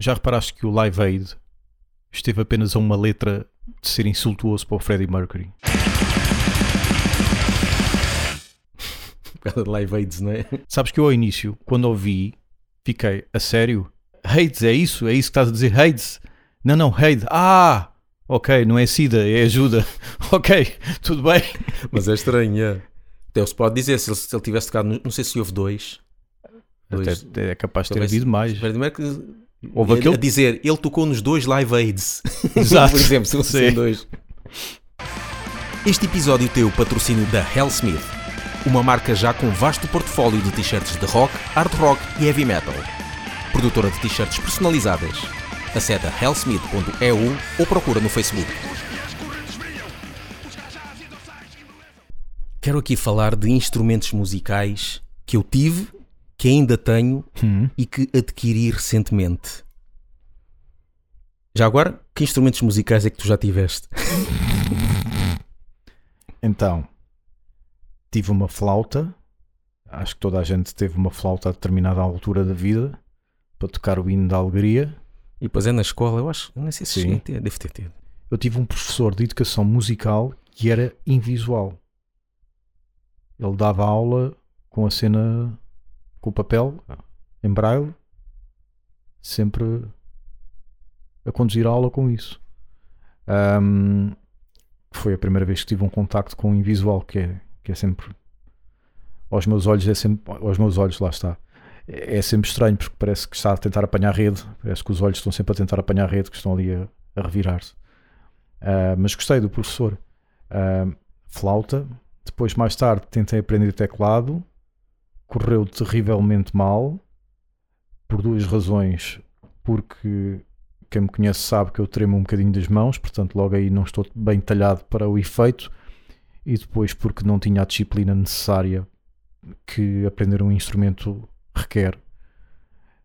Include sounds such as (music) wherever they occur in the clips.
Já reparaste que o Live Aid esteve apenas a uma letra de ser insultuoso para o Freddie Mercury? (laughs) Por Live Aids, não é? Sabes que eu ao início, quando ouvi, fiquei, a sério? AIDS, é isso? É isso que estás a dizer? AIDS? Não, não, AIDS. Ah! Ok, não é SIDA, é ajuda. (laughs) ok, tudo bem. (laughs) Mas é estranho, é. Até se pode dizer, se ele, se ele tivesse tocado, não sei se houve dois. dois. Até, é capaz de ter havido mais. Freddie Mercury Houve a, aquele- a dizer, ele tocou nos dois Live Aids. (laughs) Exato. Por exemplo, se Sim. fossem dois. Este episódio tem o patrocínio da Hellsmith, uma marca já com vasto portfólio de t-shirts de rock, hard rock e heavy metal. Produtora de t-shirts personalizadas. Acede a hellsmith.eu ou procura no Facebook. Quero aqui falar de instrumentos musicais que eu tive, que ainda tenho Hum. e que adquiri recentemente. Já agora, que instrumentos musicais é que tu já tiveste? (laughs) Então, tive uma flauta. Acho que toda a gente teve uma flauta a determinada altura da vida para tocar o hino da alegria. E depois é na escola, eu acho, nem sei se Sim. ter, devo ter tido. Eu tive um professor de educação musical que era invisual. Ele dava aula com a cena, com o papel, em braille, sempre a conduzir a aula com isso. Ahm, foi a primeira vez que tive um contacto com o invisual, que é, que é sempre aos meus olhos é sempre aos meus olhos lá está é é sempre estranho porque parece que está a tentar apanhar rede parece que os olhos estão sempre a tentar apanhar rede que estão ali a, a revirar-se ah, mas gostei do professor. Ah, flauta. Depois, mais tarde, tentei aprender teclado. Correu terrivelmente mal. Por duas razões. Porque quem me conhece sabe que eu tremo um bocadinho das mãos, portanto, logo aí não estou bem talhado para o efeito. E depois, porque não tinha a disciplina necessária que aprender um instrumento requer.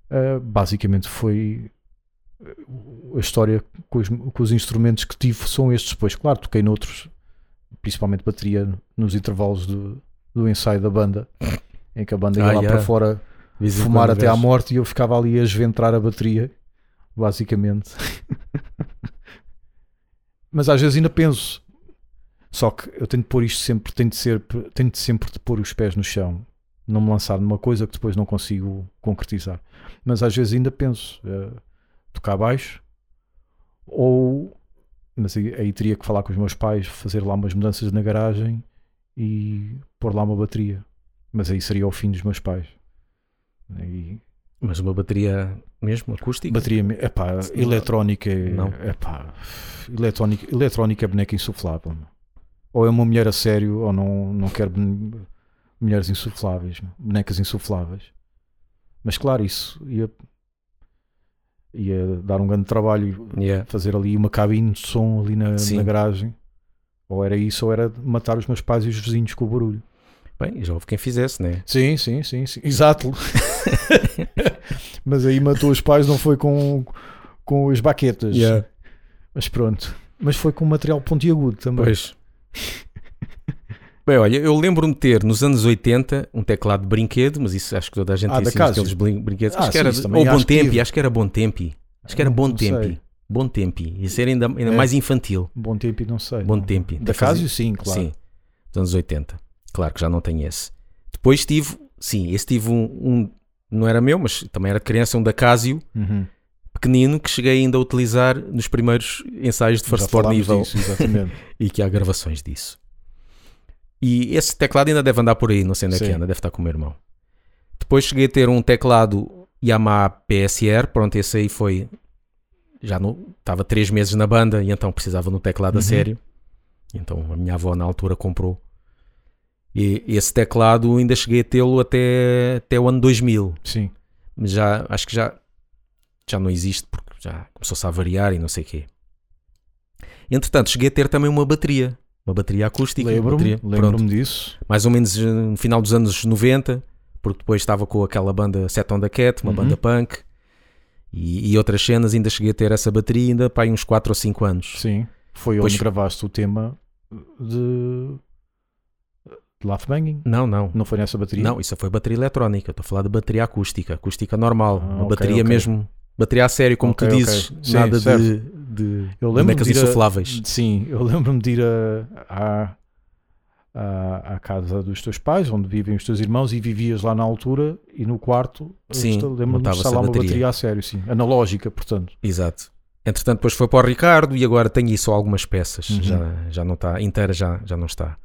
Ah, basicamente, foi a história com os, com os instrumentos que tive são estes. Pois, claro, toquei noutros, principalmente bateria, nos intervalos do, do ensaio da banda, em que a banda ia Ah, lá yeah. para fora em fumar até à morte e eu ficava ali a esventrar a bateria, basicamente. (laughs) Mas às vezes ainda penso. Só que eu tenho de pôr isto sempre, tenho de, ser, tenho de sempre de pôr os pés no chão, não me lançar numa coisa que depois não consigo concretizar. Mas às vezes ainda penso eh, tocar baixo ou mas aí, aí teria que falar com os meus pais, fazer lá umas mudanças na garagem e pôr lá uma bateria. Mas aí seria o fim dos meus pais. E Mas uma bateria mesmo, acústica? bateria, epá, eletrónica, é- Não. epá, eletrónica, eletrónica é boneca insuflável. Ou é uma mulher a sério, ou não, não quero mulheres insufláveis, bonecas insufláveis. Mas claro, isso ia, ia dar um grande trabalho Yeah. fazer ali uma cabine de som ali na, na garagem. Ou era isso, ou era matar os meus pais e os vizinhos com o barulho. Bem, já houve quem fizesse, né? Sim, sim, sim, sim. exato. (laughs) Mas aí matou os pais, não foi com, com as baquetas. Mas pronto. Mas foi com material pontiagudo também. Pois. Bem, olha, eu lembro-me de ter nos anos 80 um teclado de brinquedo, mas isso acho que toda a gente Ah, da assim, aqueles brinquedos. Ah, acho que era, ou Bom Tempi, acho que era Bom Tempi. Acho que era Bom. Tempi. Bom Tempi. Isso era ainda, ainda É. mais infantil. Bom tempo e não sei. Bom. Tempi. Da Casio, sim, claro. Sim, dos anos 80. Claro que já não tenho esse. Depois tive, sim, esse tive um, um- não era meu, mas também era de criança, um da Casio, Uhum. pequenino, que cheguei ainda a utilizar nos primeiros ensaios de Já First Floor falámos Nível disso, (laughs) e que há gravações disso. E esse teclado ainda deve andar por aí, não sei onde é que anda, deve estar com o meu irmão. Depois cheguei a ter um teclado Yamaha PSR, pronto, esse aí foi. Já no, estava três meses na banda e então precisava de um teclado a Uhum. sério. Então a minha avó na altura comprou. E esse teclado ainda cheguei a tê-lo até, até o ano 2000. Sim. Mas já acho que já, já não existe porque já começou-se a variar e não sei o quê. Entretanto, cheguei a ter também uma bateria. Uma bateria acústica. Lembro-me lembro disso. mais ou menos eh, no final dos anos 90, porque depois estava com aquela banda Set on the Cat, uma Uhum. banda punk e, e outras cenas. Ainda cheguei a ter essa bateria ainda para aí uns 4 ou 5 anos. Sim. Foi onde gravaste o tema de, Laugh Banging. Não, não. Não foi nessa bateria? Não, isso foi bateria eletrónica. Estou a falar de bateria acústica, acústica normal. Ah, uma ok, bateria ok. mesmo Bateria a sério, como Ok, tu dizes, Sim, nada certo. de, de Eu bonecas de ir a- insufláveis. Sim, eu lembro-me de ir a- à, casa dos teus pais, onde vivem os teus irmãos, e vivias lá na altura e no quarto. Sim, Lembro-me de lá uma bateria. a sério, sim. Analógica, portanto. Exato. Entretanto, depois foi para o Ricardo e agora tenho só algumas peças. Uhum. Já, já não está, inteira já, já não está.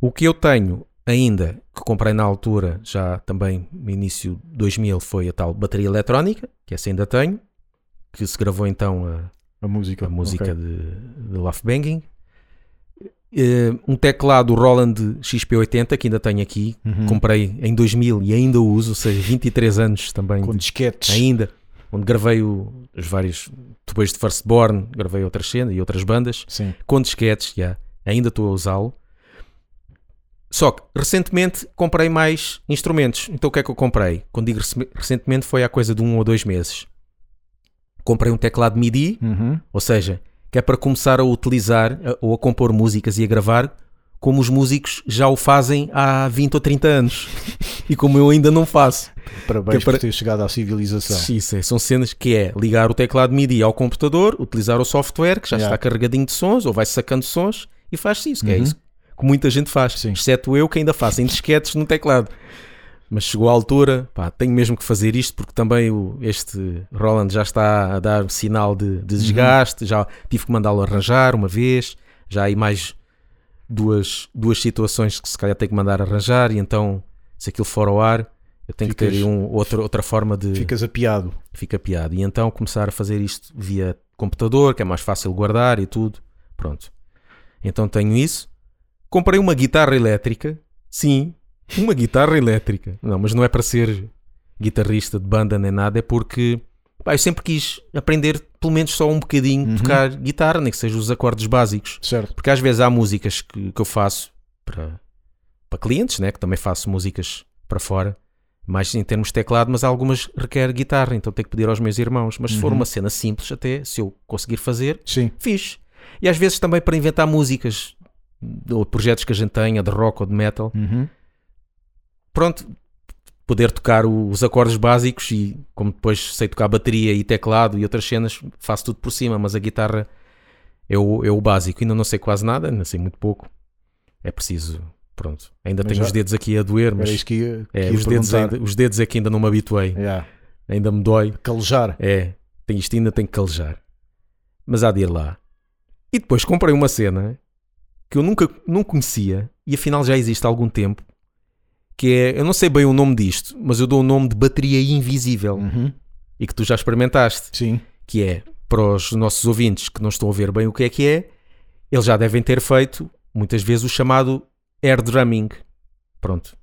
O que eu tenho ainda, que comprei na altura, já também no início de 2000, foi a tal bateria eletrónica, que essa ainda tenho, que se gravou então a, A música. a música ok. de, de Love Banging. Eh, um teclado Roland XP80 que ainda tenho aqui, Uhum. comprei em 2000 e ainda o uso, ou seja, 23 anos também Com de- disquetes. ainda, onde gravei o- os vários, depois de Firstborn, gravei outras cenas e outras bandas, Sim. com disquetes, já, ainda estou a usá-lo. Só que recentemente comprei mais instrumentos. Então o que é que eu comprei? Quando digo rece- recentemente foi há coisa de um ou dois meses. Comprei um teclado MIDI, Uhum. ou seja, que é para começar a utilizar a- ou a compor músicas e a gravar como os músicos já o fazem há 20 ou 30 anos. e como eu ainda não faço. Parabéns é para- por ter chegado à civilização. Isso é, são cenas que é ligar o teclado MIDI ao computador, utilizar o software que já Yeah. está carregadinho de sons, ou vai sacando sons e faz-se isso, que é Uhum. isso que muita gente faz, Sim. exceto eu que ainda faço em disquetes no teclado. Mas chegou a altura, pá, tenho mesmo que fazer isto porque também o, este Roland já está a dar sinal de, de desgaste, já tive que mandá-lo arranjar uma vez, já há aí mais duas, duas situações que se calhar tenho que mandar arranjar e então se aquilo for ao ar eu tenho que ter Ficas- um, outra, outra forma de Ficas apiado. fica piado. E então começar a fazer isto via computador, que é mais fácil guardar e tudo. Pronto. Então tenho isso. Comprei uma guitarra elétrica. Sim, uma guitarra elétrica. Não, mas não é para ser guitarrista de banda nem nada, é porque pá, eu sempre quis aprender pelo menos só um bocadinho Uhum. tocar guitarra, nem que seja os acordes básicos. Certo. Porque às vezes há músicas que, que eu faço para, para clientes, né? que também faço músicas para fora, mais em termos de teclado, mas algumas requer guitarra, então tenho que pedir aos meus irmãos. Mas se for Uhum. uma cena simples, até se eu conseguir fazer, Sim. fiz. E às vezes também para inventar músicas ou projetos que a gente tenha, de rock ou de metal, Uhum. pronto, poder tocar o- os acordes básicos e como depois sei tocar bateria e teclado e outras cenas, faço tudo por cima, mas a guitarra é o, é o básico. Ainda não sei quase nada, ainda sei muito pouco. É preciso, pronto. Ainda Mas tenho já- os dedos aqui a doer, mas que ia, que é, os, dedos ainda, os dedos é que ainda não me habituei. Yeah. Ainda me dói. Calejar. É, tem isto ainda tem que calejar. Mas há de ir lá. E depois comprei uma cena que eu nunca não conhecia e afinal já existe há algum tempo. Que é, eu não sei bem o nome disto, mas eu dou o nome de bateria invisível Uhum. e que tu já experimentaste. Sim. Que é, para os nossos ouvintes que não estão a ver bem o que é que é, eles já devem ter feito muitas vezes o chamado air drumming. Pronto.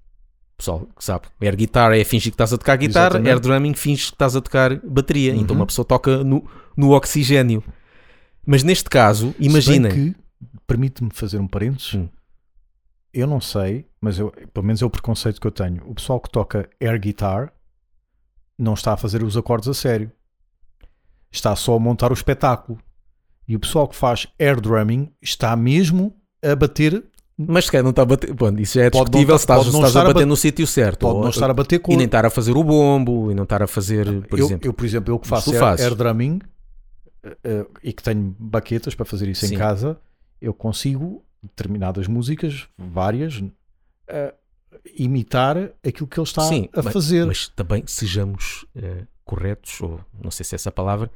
Pessoal que sabe, air guitar é fingir que estás a tocar guitarra, Exatamente. air drumming finge que estás a tocar bateria. Uhum. Então uma pessoa toca no, no oxigênio. Mas neste caso, que, permite-me fazer um parênteses, Hum. eu não sei, mas eu, pelo menos é o preconceito que eu tenho. O pessoal que toca air guitar não está a fazer os acordes a sério. Está só a montar o espetáculo. E o pessoal que faz air drumming está mesmo a bater, Mas se calhar não está a bater. Bom, isso já é Pode discutível tá- se estás, não se estás a a bater bat- no sítio certo. pode ou- não estar a bater com E nem estar a fazer o bombo, e não estar a fazer, por eu, exemplo. eu, por exemplo, eu que faço air, air drumming eh, e que tenho baquetas para fazer isso Sim. em casa, eu consigo determinadas músicas, várias, eh, imitar aquilo que ele está Sim, a mas- fazer. Mas também sejamos eh, corretos, ou não sei se é essa palavra,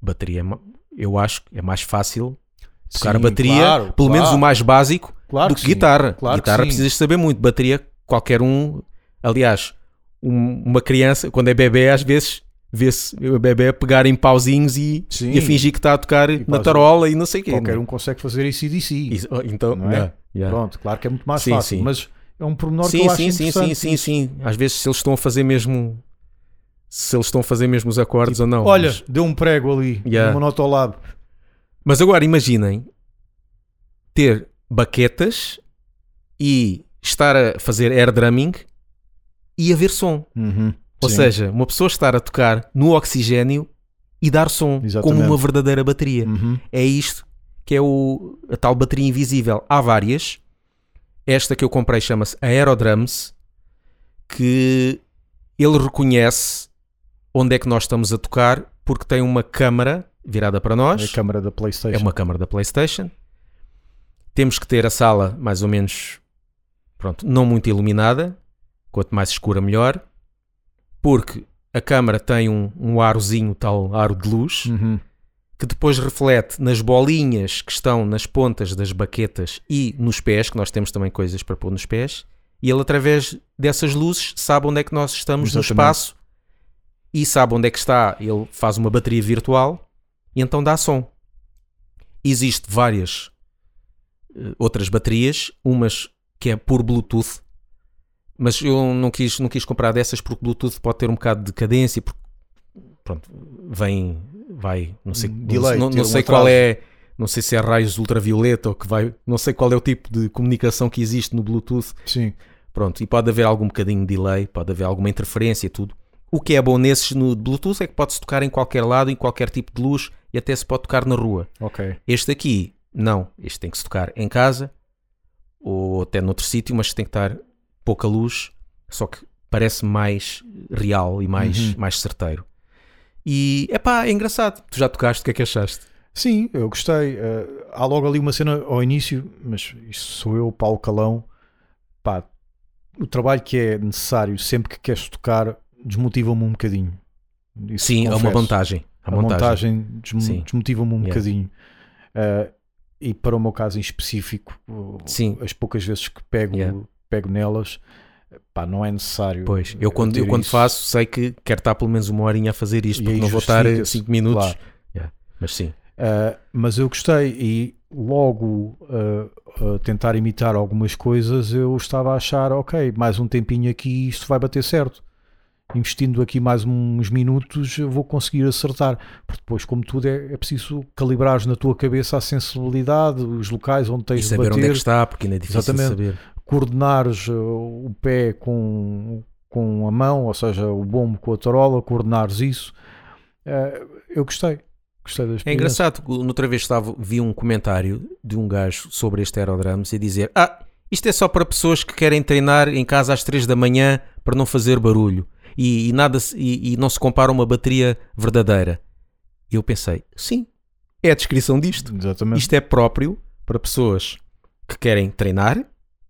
bateria, é eu acho que é mais fácil tocar Sim, bateria, claro, pelo menos claro, o mais básico, claro do que que guitarra. claro que guitarra sim. precisas saber muito, bateria, qualquer um. Aliás, um- uma criança, quando é bebê, às vezes vê-se o bebê a pegar em pauzinhos e, Sim. e a fingir que está a tocar na pausa- tarola e não sei o quê. Qualquer um consegue fazer. Isso, oh, então, Não é? yeah. Pronto, claro que é muito mais Sim, fácil, sim. mas é um pormenor que Sim, eu acho sim, sim, sim, sim, sim. Às vezes se eles estão a fazer mesmo se eles estão a fazer mesmo os acordes ou não. Olha, Mas, deu um prego ali, Yeah. uma nota ao lado. mas agora imaginem ter baquetas e estar a fazer air drumming e haver som. Uhum, Ou sim. seja, uma pessoa estar a tocar no oxigênio e dar som Exatamente. como uma verdadeira bateria. Uhum, É isto que é o, a tal bateria invisível. Há várias. Esta que eu comprei chama-se Aerodrums, que ele reconhece onde é que nós estamos a tocar porque tem uma câmara virada para nós. É a câmara da PlayStation. É uma câmara da PlayStation. Temos que ter a sala mais ou menos, pronto, não muito iluminada. Quanto mais escura, melhor. Porque a câmara tem um, um arozinho, tal aro de luz, Uhum. que depois reflete nas bolinhas que estão nas pontas das baquetas e nos pés, que nós temos também coisas para pôr nos pés. E ele, através dessas luzes, sabe onde é que nós estamos no Exatamente. espaço e sabe onde é que está. Ele faz uma bateria virtual e então dá som. Existem várias eh, outras baterias, umas que é por Bluetooth, mas eu não quis, não quis comprar dessas porque Bluetooth pode ter um bocado de cadência, porque pronto, vem, vai, não sei, delay, não, não um sei qual é, não sei se é raios ultravioleta ou que vai, não sei qual é o tipo de comunicação que existe no Bluetooth, Sim. Pronto, e pode haver algum bocadinho de delay, pode haver alguma interferência e tudo. O que é bom nesses no Bluetooth é que pode-se tocar em qualquer lado, em qualquer tipo de luz e até se pode tocar na rua. Ok. Este aqui, não. Este tem que se tocar em casa ou até noutro sítio, mas tem que estar pouca luz, só que parece mais real e mais, Uhum. mais certeiro. E, epá, é engraçado. Tu já tocaste, o que é que achaste? Sim, eu gostei. Eh, há logo ali uma cena ao início, mas isto sou eu, Paulo Calão. Pá, o trabalho que é necessário sempre que queres tocar desmotiva-me um bocadinho. Isso Sim, é uma confesso. montagem. A montagem, desmo- Sim. desmotiva-me um Yeah. bocadinho. Eh, e para o meu caso em específico, Sim. as poucas vezes que pego, Yeah. Pego nelas, pá, não é necessário. Pois, eu quando, eu quando isso. fasso sei que quero estar pelo menos uma horinha a fazer isto, E porque não vou estar justifica-se, 5 minutos. claro. Yeah, Mas sim, Uh, mas eu gostei e logo uh, a tentar imitar algumas coisas eu estava a achar, ok, mais um tempinho aqui isto vai bater certo. Investindo aqui mais uns minutos eu vou conseguir acertar. Porque depois, como tudo, é, é preciso calibrares na tua cabeça a sensibilidade, os locais onde e tens de saber bater, onde é que está, porque ainda é difícil Exatamente. saber. Coordenares uh, o pé com, com a mão, ou seja, o bombo com a tarola, coordenares isso. Uh, eu gostei. Gostei da É engraçado, que noutra vez estava, vi um comentário de um gajo sobre este aerodramas e dizer: Ah, isto é só para pessoas que querem treinar em casa às 3 da manhã para não fazer barulho e, e nada e, e não se compara a uma bateria verdadeira. E eu pensei: sim, é a descrição disto. Exatamente. Isto é próprio para pessoas que querem treinar,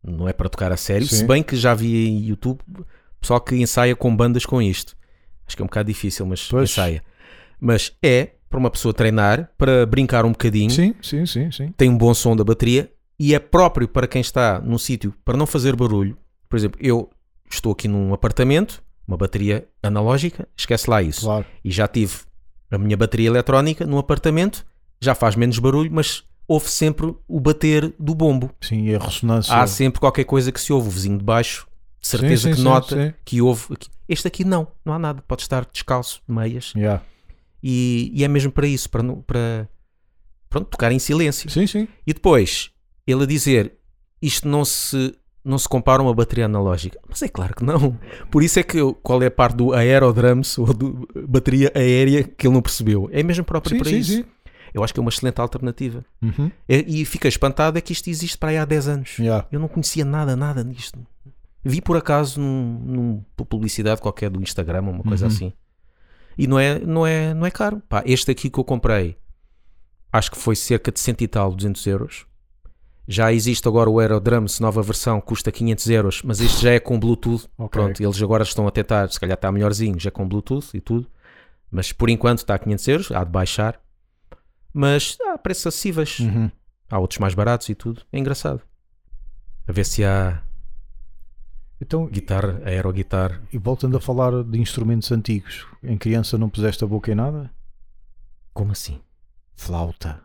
não é para tocar a sério, Sim. se bem que já vi em YouTube pessoal que ensaia com bandas com isto. Acho que é um bocado difícil, mas Pois. ensaia. Mas é para uma pessoa treinar, para brincar um bocadinho, Sim, sim, sim, sim. tem um bom som da bateria e é próprio para quem está num sítio para não fazer barulho. Por exemplo, eu estou aqui num apartamento, uma bateria analógica, esquece lá isso. Claro. E já tive a minha bateria eletrónica num apartamento, já faz menos barulho, mas ouve sempre o bater do bombo. Sim, e a ressonância. Há sempre qualquer coisa que se ouve, o vizinho de baixo, de certeza Sim, sim, que nota sim. que ouve. aqui. Este aqui não, não há nada, pode estar descalço, de meias, Yeah. e, e é mesmo para isso, para, para pronto, tocar em silêncio. Sim, sim. E depois, ele a dizer, isto não se, não se compara a uma bateria analógica. Mas é claro que não. Por isso é que eu- qual é a parte do aerodrums ou do bateria aérea que ele não percebeu. É mesmo próprio para sim, isso. sim. Eu acho que é uma excelente alternativa. Uhum. E, e fiquei espantado é que isto existe para aí há 10 anos. Yeah. Eu não conhecia nada, nada disto. Vi por acaso num, numa publicidade qualquer do Instagram uma coisa Uhum. assim. E não é, não é, não é caro. Pá, este aqui que eu comprei, acho que foi cerca de 100 e tal, 200 euros. Já existe agora o Aerodrums, nova versão, custa 500 euros, mas este já é com Bluetooth. Ok. Pronto, eles agora estão a tentar, se calhar está melhorzinho, já com Bluetooth e tudo. Mas por enquanto está a 500 euros, há de baixar. Mas há preços acessíveis. Uhum. Há outros mais baratos e tudo. É engraçado. A ver se há Então, guitarra, aeroguitarra. e voltando a falar de instrumentos antigos, em criança não puseste a boca em nada? Como assim? Flauta.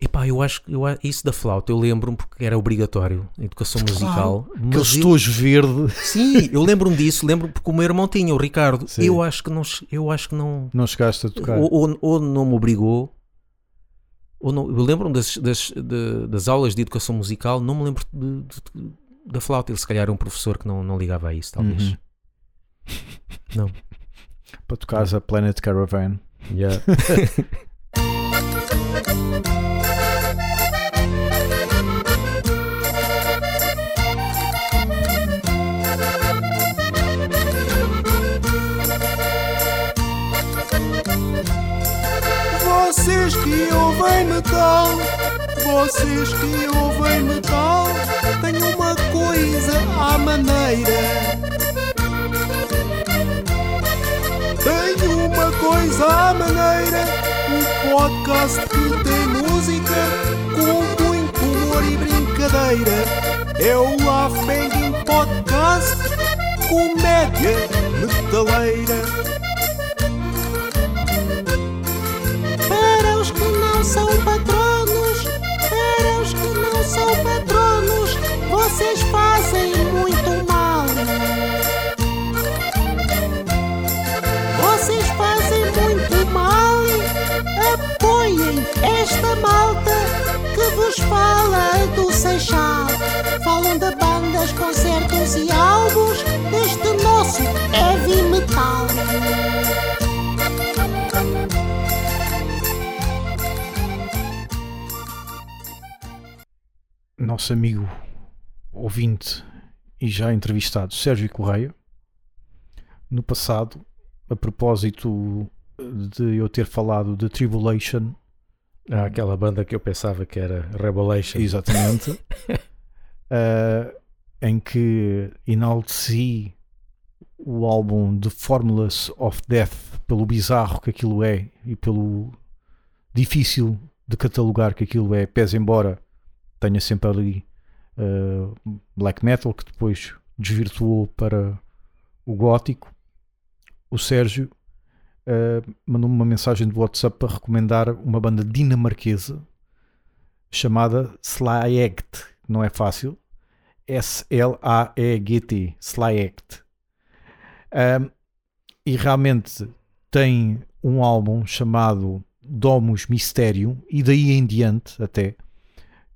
Epá, eu acho que isso da flauta eu lembro-me porque era obrigatório, educação musical. Aquele eu, estojo verde. sim, eu lembro-me disso, lembro-me porque o meu irmão tinha, o Ricardo. Sim. Eu acho que não, eu acho que não, Não chegaste a tocar. ou, ou, ou não me obrigou, ou não, eu lembro-me das, das, de- das aulas de educação musical, não me lembro de- de- da flauta. Ele se calhar era um professor que não, não ligava a isso, talvez. Uhum. Não. Para tocares a Planet Caravan. Yeah. (laughs) ouvem metal, vocês que ouvem metal, têm uma coisa à maneira. Tenho uma coisa à maneira, um podcast que tem música com muito humor e brincadeira. É o Banging Podcast, comédia metaleira. São patronos, para os que não são patronos, vocês fazem muito mal. Vocês fazem muito mal. Apoiem esta malta que vos fala do Seixal. Falam de bandas, concertos e álbuns deste nosso heavy metal. Nosso amigo ouvinte e já entrevistado Sérgio Correia, no passado, a propósito de eu ter falado de Tribulation, Ah, aquela banda que eu pensava que era Revelation. exatamente, (laughs) eh, em que enalteci o álbum The Formulas of Death pelo bizarro que aquilo é e pelo difícil de catalogar que aquilo é, pese embora tenha sempre ali eh, black metal que depois desvirtuou para o gótico. O Sérgio eh, mandou-me uma mensagem do WhatsApp para recomendar uma banda dinamarquesa chamada Slyegt. Não é fácil. S-L-A-E-G-T. Slyegt. Um, e realmente tem um álbum chamado Domus Mysterium e daí em diante até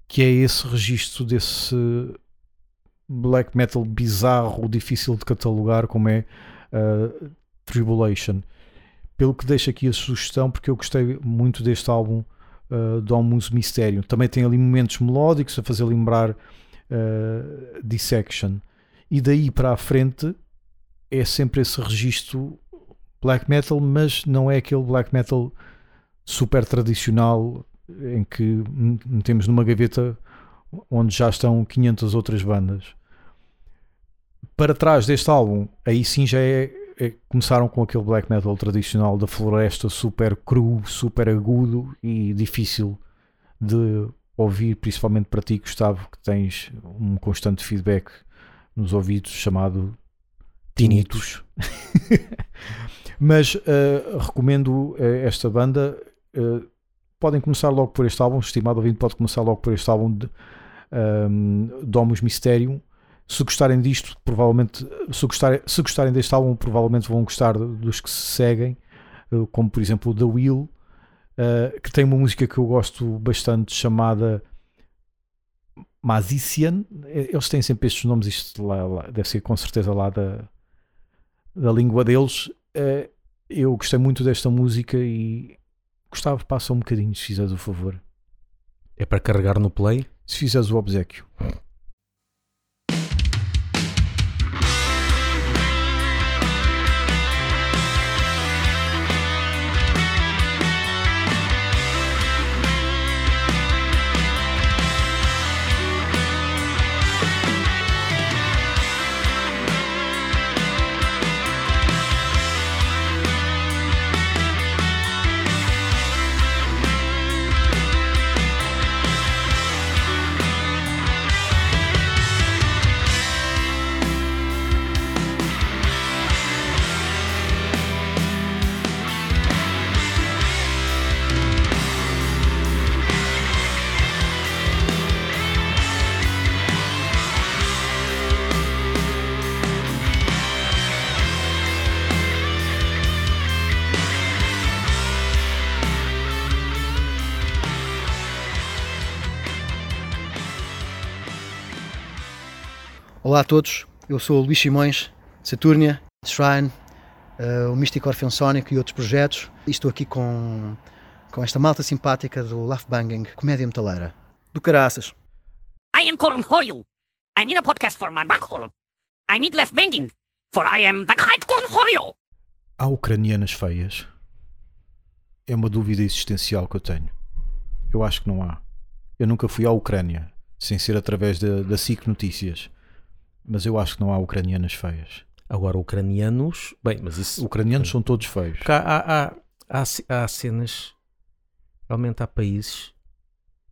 que é esse registro desse black metal bizarro, difícil de catalogar como é uh, Tribulation. Pelo que deixo aqui a sugestão, porque eu gostei muito deste álbum uh, Domus Mysterium. Também tem ali momentos melódicos a fazer lembrar uh, Dissection. E daí para a frente é sempre esse registro black metal, mas não é aquele black metal super tradicional em que metemos numa gaveta onde já estão 500 outras bandas. Para trás deste álbum, aí sim já é, é- começaram com aquele black metal tradicional da floresta, super cru, super agudo e difícil de ouvir, principalmente para ti, Gustavo, que tens um constante feedback nos ouvidos chamado tinnitus. (laughs) Mas eh, recomendo eh, esta banda. eh, podem começar logo por este álbum, estimado ouvinte pode começar logo por este álbum de um, Domus Mysterium. Se gostarem disto, provavelmente, se gostarem, se gostarem deste álbum, provavelmente vão gostar dos que se seguem, eh, como por exemplo The Wheel, eh, que tem uma música que eu gosto bastante chamada Mazician. Eles têm sempre estes nomes, isto lá, lá- deve ser com certeza lá da, da língua deles. Eh, eu gostei muito desta música e Gustavo, passa um bocadinho se fizeres o favor. É para carregar no play. Se fizeres o obsequio. Olá a todos, eu sou o Luís Simões, Saturnia, Shrine, eh, o Místico Orpheum Sonic e outros projetos. E estou aqui com, com esta malta simpática do Laugh Banging, comédia metaleira. Do caraças. I am Corum Hoyle. I need a podcast for my backhole. I need left banging, for I am the Kite Corum Hoyle. Há ucranianas feias. é uma dúvida existencial que eu tenho. Eu acho que não há. Eu nunca fui à Ucrânia, sem ser através da, da SIC Notícias. Mas eu acho que não há ucranianas feias. Agora, ucranianos. Bem, mas isso. Ucranianos são todos feios. Há, há, há, há, há cenas. Realmente há países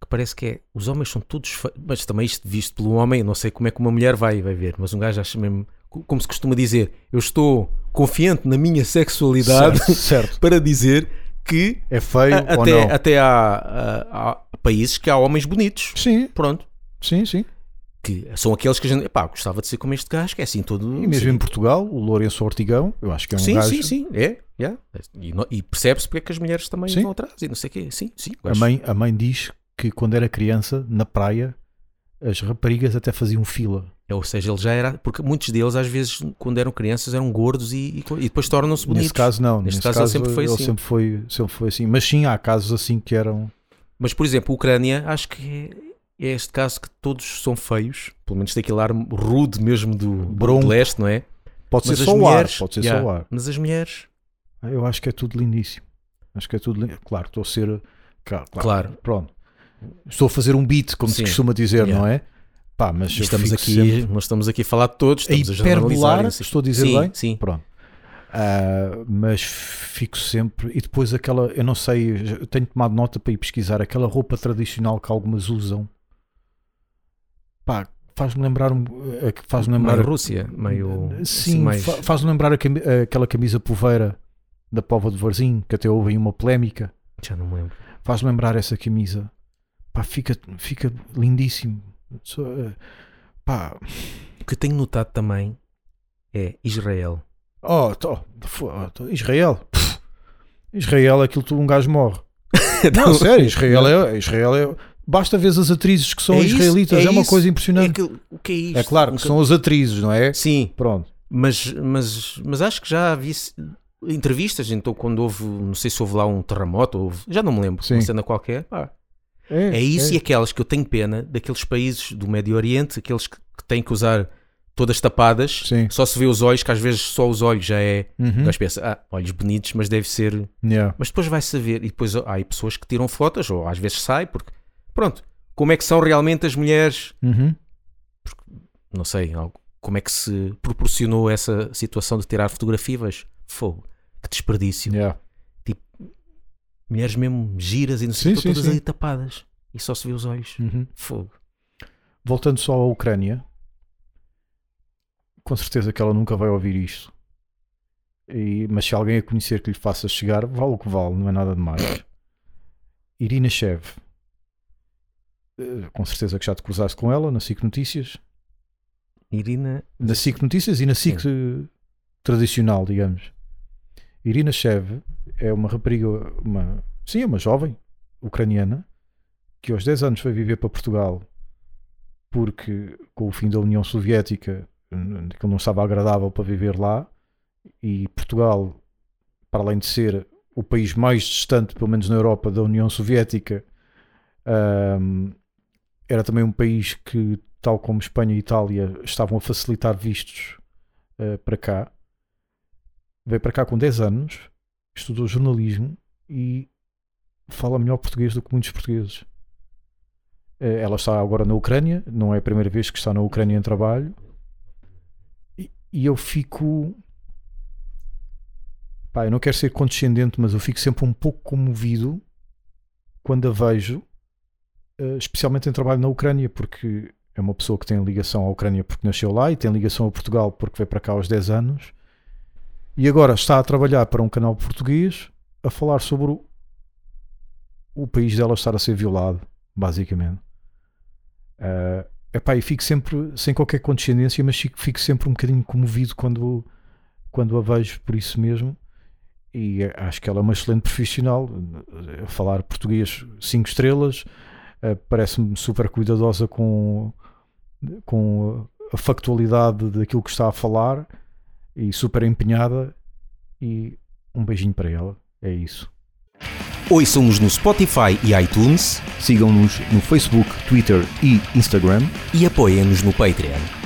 que parece que é. Os homens são todos feios. Mas também isto visto pelo homem, não sei como é que uma mulher vai, vai ver. Mas um gajo acha mesmo. co- Como se costuma dizer, eu estou confiante na minha sexualidade Certo, certo. (laughs) para dizer que É feio a- ou até, não? até há, há- há países que há homens bonitos. Sim, Pronto. sim, sim. Que são aqueles que a gente. Pá, gostava de ser como este gajo, que é assim todo. E mesmo em Portugal, o Lourenço Ortigão, eu acho que é um sim, gajo. sim, sim, é. yeah. E, e percebe-se porque é que as mulheres também Sim. vão atrás e não sei o quê. Sim, sim. A mãe, a mãe diz que quando era criança, na praia, as raparigas até faziam fila. É, Ou seja, ele já era. Porque muitos deles, às vezes, quando eram crianças, eram gordos e, e, depois tornam-se bonitos. Nesse caso, não. Neste Nesse caso, ele sempre foi ele assim. sempre foi, sempre foi assim. Mas sim, há casos assim que eram. Mas, por exemplo, a Ucrânia, acho que é, este caso que todos são feios. Pelo menos daquele ar rude mesmo do, do Bronco. leste, não é? Pode Mas ser só mulheres, o ar. Pode ser yeah, só ar. Mas as mulheres, Ah, Eu acho que é tudo lindíssimo. Acho que é tudo lindo. Claro, estou a ser. Claro, claro. claro. Pronto. Estou a fazer um beat, como se Sim. costuma dizer, Yeah. não é? Pá, mas estamos aqui, sempre nós estamos aqui a falar de todos. a Estamos a, generalizar. e não sei- estou a dizer sim, bem? Sim, Pronto. Ah, mas fico sempre. E depois aquela. Eu não sei, eu tenho tomado nota para ir pesquisar aquela roupa tradicional que algumas usam. Pá, faz-me lembrar. eh, Faz-me lembrar. meio Rússia, meio. Sim, mais... fa- faz-me lembrar a cami- aquela camisa poveira da Pova de Varzim, que até houve aí uma polémica. Já não me lembro. Faz lembrar essa camisa. Pá, fica, fica lindíssimo. Só, eh, pá, O que eu tenho notado também é Israel. oh, fo- oh, tó, Israel. Pff, Israel, aquilo tudo um gajo morre. (laughs) Não, sério, Israel é, Israel é. Basta ver as atrizes que são É isso, israelitas, é é, uma isso. coisa É, impressionante. que- o que é isto? É, claro que Nunca- são as atrizes, não é? Sim, Pronto. mas, mas, mas acho que já vi se- entrevistas, então quando houve, não sei se houve lá um terremoto, houve, já não me lembro, Sim. uma cena qualquer. pá, é isso e aquelas que eu tenho pena daqueles países do Médio Oriente, aqueles que, que têm que usar todas tapadas, Sim. só se vê os olhos, que às vezes só os olhos já é. Uhum. gajo pensa, ah, olhos bonitos, mas deve ser. Yeah. Mas depois vai saber, e depois há aí pessoas que tiram fotos, ou às vezes sai, porque pronto, como é que são realmente as mulheres Uhum. não sei, como é que se proporcionou essa situação de tirar fotografias? Fogo, que desperdício. Yeah. Mulheres mesmo giras e não sei, Sim, estão sim, todas sim. ali tapadas e só se vê os olhos. Uhum. Fogo. Voltando só à Ucrânia, com certeza que ela nunca vai ouvir isto. E- mas se alguém a conhecer que lhe faça chegar, vale o que vale, não é nada demais. (coughs) Irina Shev, com certeza que já te cruzaste com ela na SIC Notícias, Irina, na SIC Notícias e na SIC eh, tradicional, digamos. Irina Shev é uma rapariga, uma, sim, é uma jovem ucraniana que aos 10 anos foi viver para Portugal porque com o fim da União Soviética aquilo não estava agradável para viver lá e Portugal, para além de ser o país mais distante, pelo menos na Europa, da União Soviética, ahm, era também um país que, tal como Espanha e Itália, estavam a facilitar vistos eh, para cá. Veio para cá com 10 anos, estudou jornalismo e fala melhor português do que muitos portugueses. Eh, Ela está agora na Ucrânia, não é a primeira vez que está na Ucrânia em trabalho. E, e eu fico. Pá, eu não quero ser condescendente, mas eu fico sempre um pouco comovido quando a vejo, especialmente em trabalho na Ucrânia, porque é uma pessoa que tem ligação à Ucrânia porque nasceu lá e tem ligação a Portugal porque veio para cá aos 10 anos e agora está a trabalhar para um canal português a falar sobre o, o país dela estar a ser violado, basicamente. Uh, epá, e fico sempre sem qualquer condescendência, mas fico, fico sempre um bocadinho comovido quando, quando a vejo por isso mesmo. E eh, acho que ela é uma excelente profissional eh, a falar português 5 estrelas. Eh, Parece-me super cuidadosa com, com a factualidade daquilo que está a falar e super empenhada. E um beijinho para ela. É isso. Ouçam-nos no Spotify e iTunes Sigam-nos no Facebook, Twitter e Instagram. e apoiem-nos no Patreon.